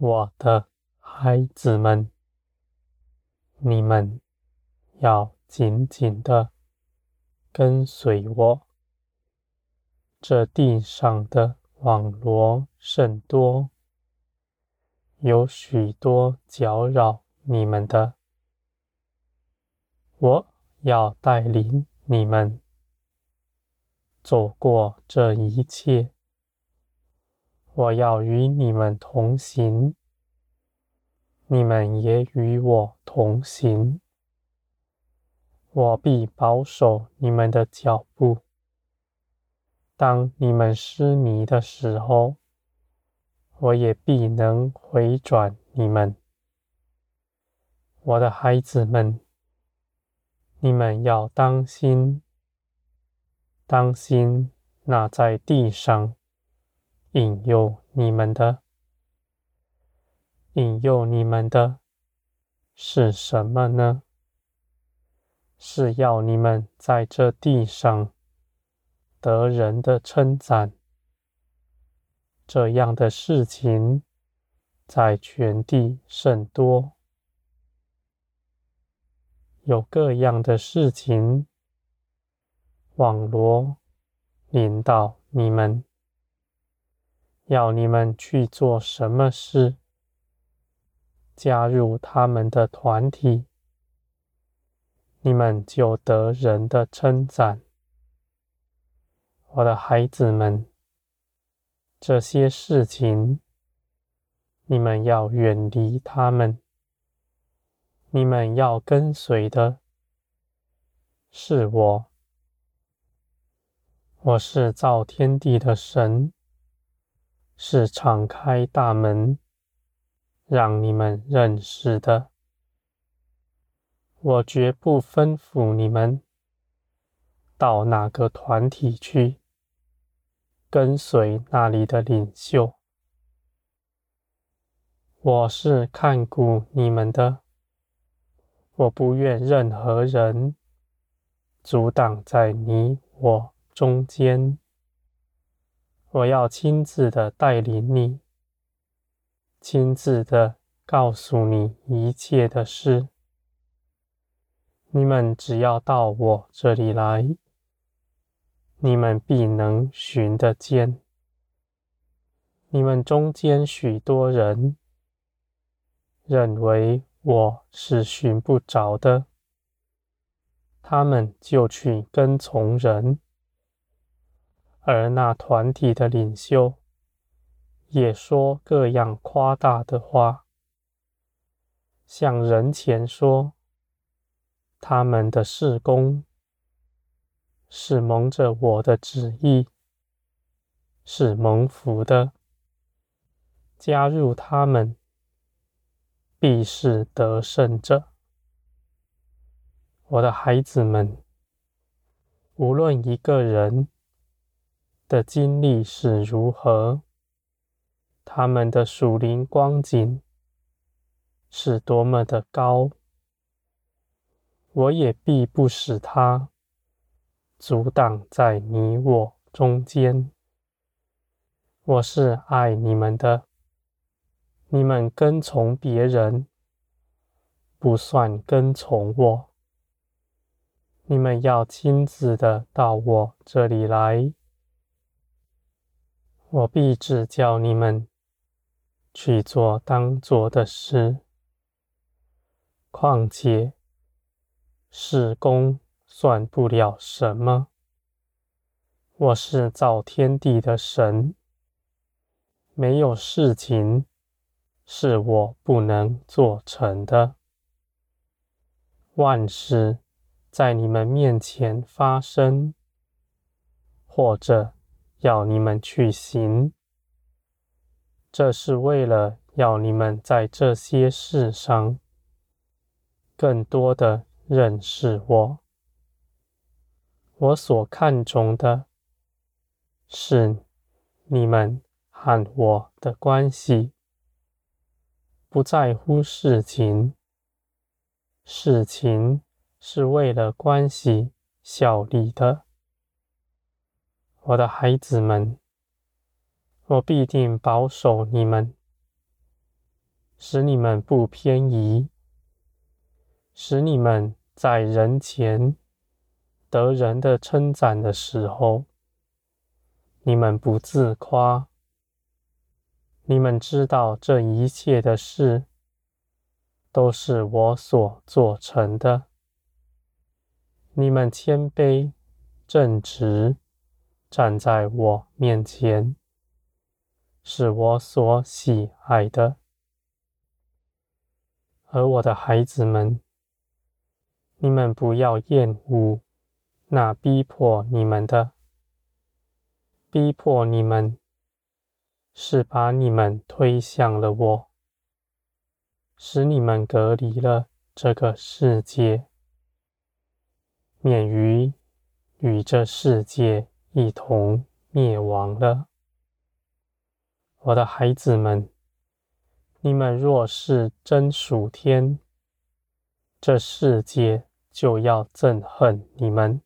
我的孩子们，你们要紧紧的跟随我。这地上的网罗甚多，有许多搅扰你们的。我要带领你们走过这一切。我要与你们同行，你们也与我同行。我必保守你们的脚步。当你们失迷的时候，我也必能回转你们。我的孩子们，你们要当心，当心那在地上。引诱你们的，引诱你们的是什么呢？是要你们在这地上得人的称赞。这样的事情在全地甚多，有各样的事情网罗临到你们。要你们去做什么事？加入他们的团体，你们就得人的称赞。我的孩子们，这些事情，你们要远离他们。你们要跟随的是我。我是造天地的神。是敞开大门，让你们认识的。我绝不吩咐你们到哪个团体去，跟随那里的领袖。我是看顾你们的，我不愿任何人阻挡在你我中间。我要亲自的带领你，亲自的告诉你一切的事。你们只要到我这里来，你们必能寻得见。你们中间许多人认为我是寻不着的，他们就去跟从人。而那团体的领袖也说各样夸大的话，向人前说他们的事工是蒙着我的旨意，是蒙福的。加入他们，必是得胜者。我的孩子们，无论一个人。的经历是如何？他们的属灵光景是多么的高，我也必不使他阻挡在你我中间。我是爱你们的，你们跟从别人不算跟从我。你们要亲自的到我这里来。我必指教你们去做当做的事。况且，事工算不了什么。我是造天地的神，没有事情是我不能做成的。万事在你们面前发生，或者。要你们去行，这是为了要你们在这些事上更多的认识我。我所看重的是你们和我的关系，不在乎事情，事情是为了关系效力的。我的孩子们，我必定保守你们，使你们不偏移，使你们在人前得人的称赞的时候，你们不自夸。你们知道这一切的事，都是我所做成的。你们谦卑正直，站在我面前，是我所喜爱的。而我的孩子们，你们不要厌恶那逼迫你们的。逼迫你们，是把你们推向了我，使你们隔离了这个世界，免于与这世界一同灭亡了。我的孩子们，你们若是真属天，这世界就要憎恨你们。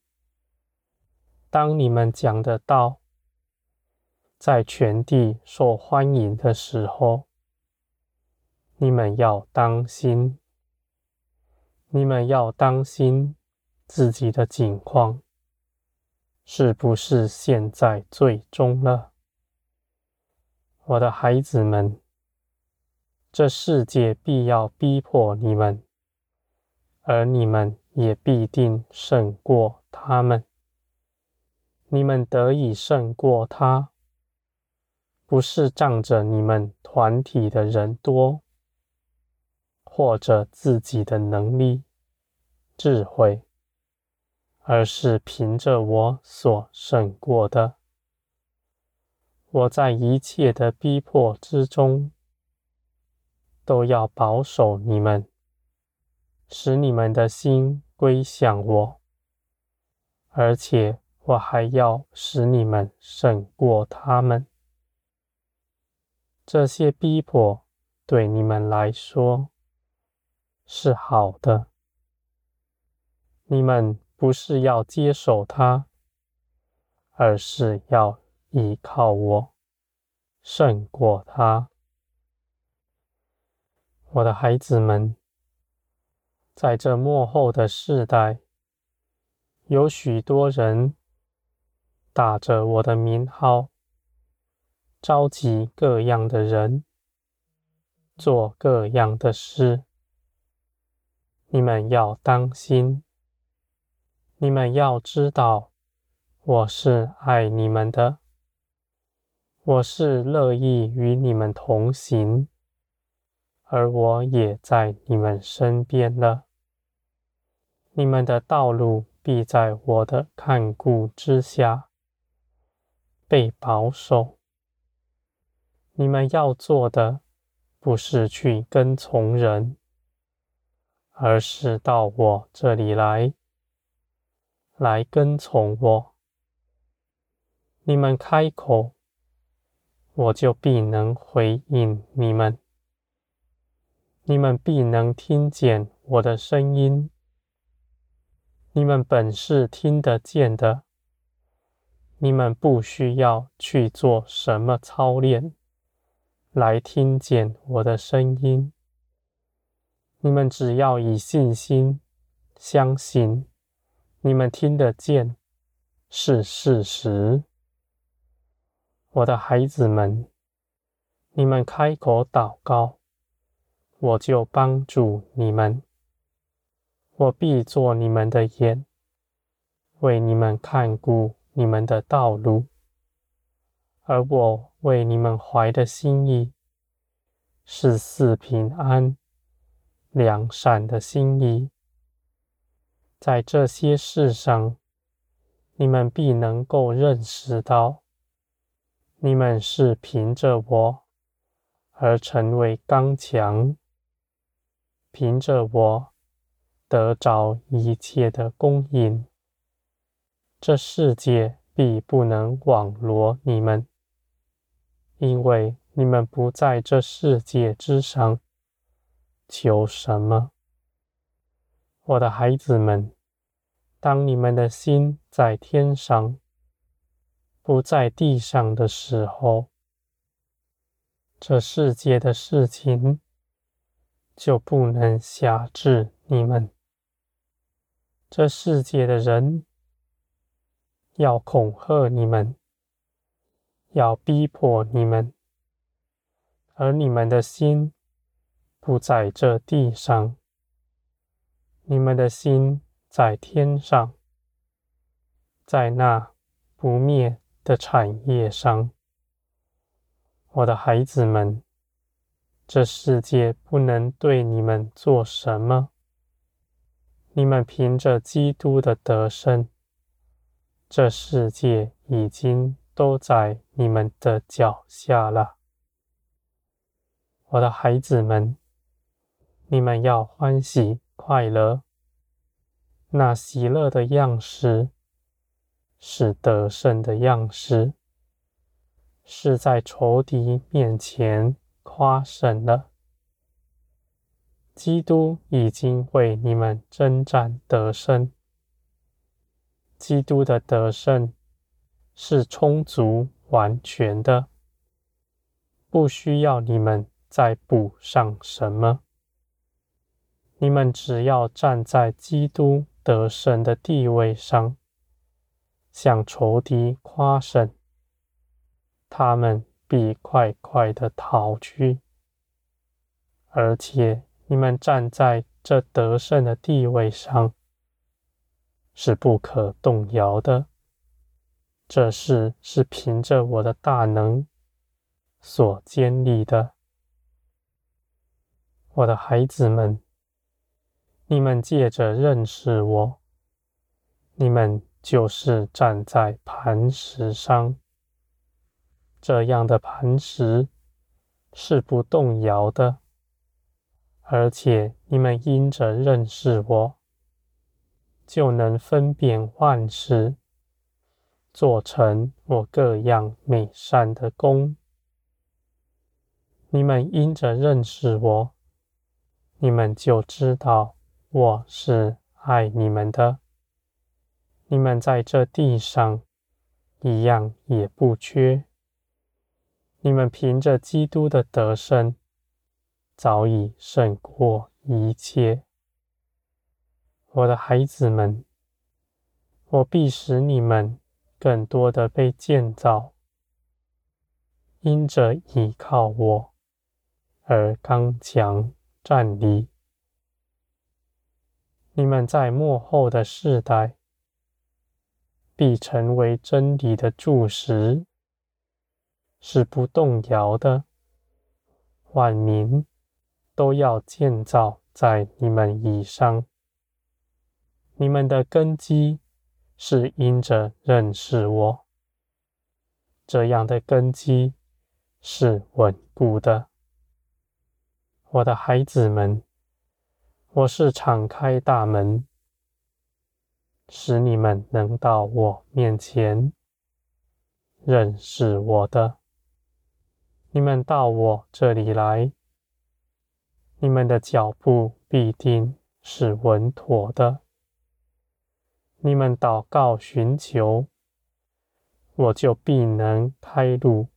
当你们讲的道，在全地受欢迎的时候，你们要当心，你们要当心自己的境况，是不是陷在最终了？我的孩子们，这世界必要逼迫你们，而你们也必定胜过他们。你们得以胜过他。不是仗着你们团体的人多，或者自己的能力、智慧，而是凭着我所胜过的。我在一切的逼迫之中，都要保守你们，使你们的心归向我，而且我还要使你们胜过他们。这些逼迫对你们来说是好的，你们不是要接受它，而是要依靠我，胜过它。我的孩子们，在这幕后的世代，有许多人打着我的名号。召集各样的人，做各样的事。你们要当心，你们要知道，我是爱你们的，我是乐意与你们同行，而我也在你们身边了。你们的道路必在我的看顾之下，被保守。你们要做的，不是去跟从人，而是到我这里来，来跟从我。你们开口，我就必能回应你们。你们必能听见我的声音。你们本是听得见的，你们不需要去做什么操练。来听见我的声音，你们只要以信心相信，你们听得见是事实。我的孩子们，你们开口祷告，我就帮助你们。我必做你们的眼，为你们看顾你们的道路。而我为你们怀的心意是赐平安、良善的心意。在这些事上，你们必能够认识到，你们是凭着我而成为刚强，凭着我得着一切的供应。这世界必不能网罗你们。因为你们不在这世界之上求什么，我的孩子们，当你们的心在天上，不在地上的时候，这世界的事情就不能辖制你们。这世界的人要恐吓你们，要逼迫你们，而你们的心不在这地上，你们的心在天上，在那不灭的产业上。我的孩子们，这世界不能对你们做什么。你们凭着基督的得胜，这世界已经都在你们的脚下了。我的孩子们，你们要欢喜快乐。那喜乐的样式，是得胜的样式，是在仇敌面前夸胜了。基督已经为你们征战得胜。基督的得胜是充足完全的，不需要你们再补上什么。你们只要站在基督得胜的地位上，向仇敌夸胜，他们必快快的逃去，而且。你们站在这得胜的地位上，是不可动摇的。这事是凭着我的大能所建立的。我的孩子们，你们借着认识我，你们就是站在磐石上。这样的磐石是不动摇的。而且你们因着认识我，就能分辨万事，做成我各样美善的工。你们因着认识我，你们就知道我是爱你们的。你们在这地上一样也不缺。你们凭着基督的得胜。早已胜过一切，我的孩子们，我必使你们更多的被建造，因着倚靠我而刚强站立。你们在末后的世代必成为真理的柱石，是不动摇的，万民。都要建造在你们以上。你们的根基是因着认识我，这样的根基是稳固的。我的孩子们，我是敞开大门，使你们能到我面前认识我的。你们到我这里来。你们的脚步必定是稳妥的。你们祷告寻求，我就必能开路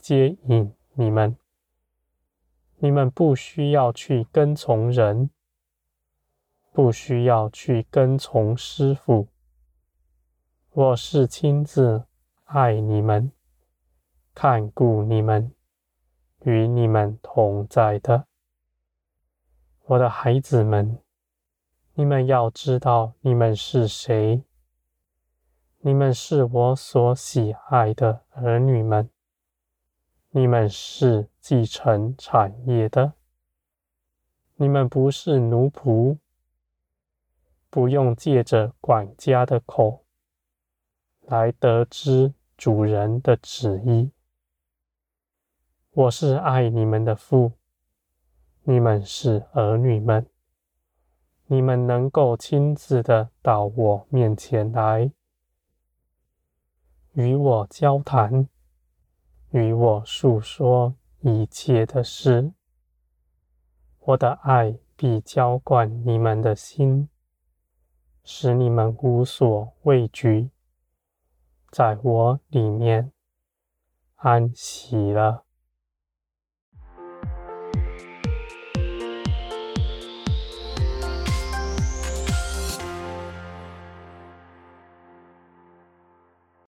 接引你们。你们不需要去跟从人，不需要去跟从师傅。我是亲自爱你们、看顾你们、与你们同在的。我的孩子们，你们要知道你们是谁。你们是我所喜爱的儿女们，你们是继承产业的。你们不是奴仆，不用借着管家的口来得知主人的旨意。我是爱你们的父。你们是儿女们，你们能够亲自的到我面前来，与我交谈，与我诉说一切的事。我的爱必浇灌你们的心，使你们无所畏惧，在我里面安息了。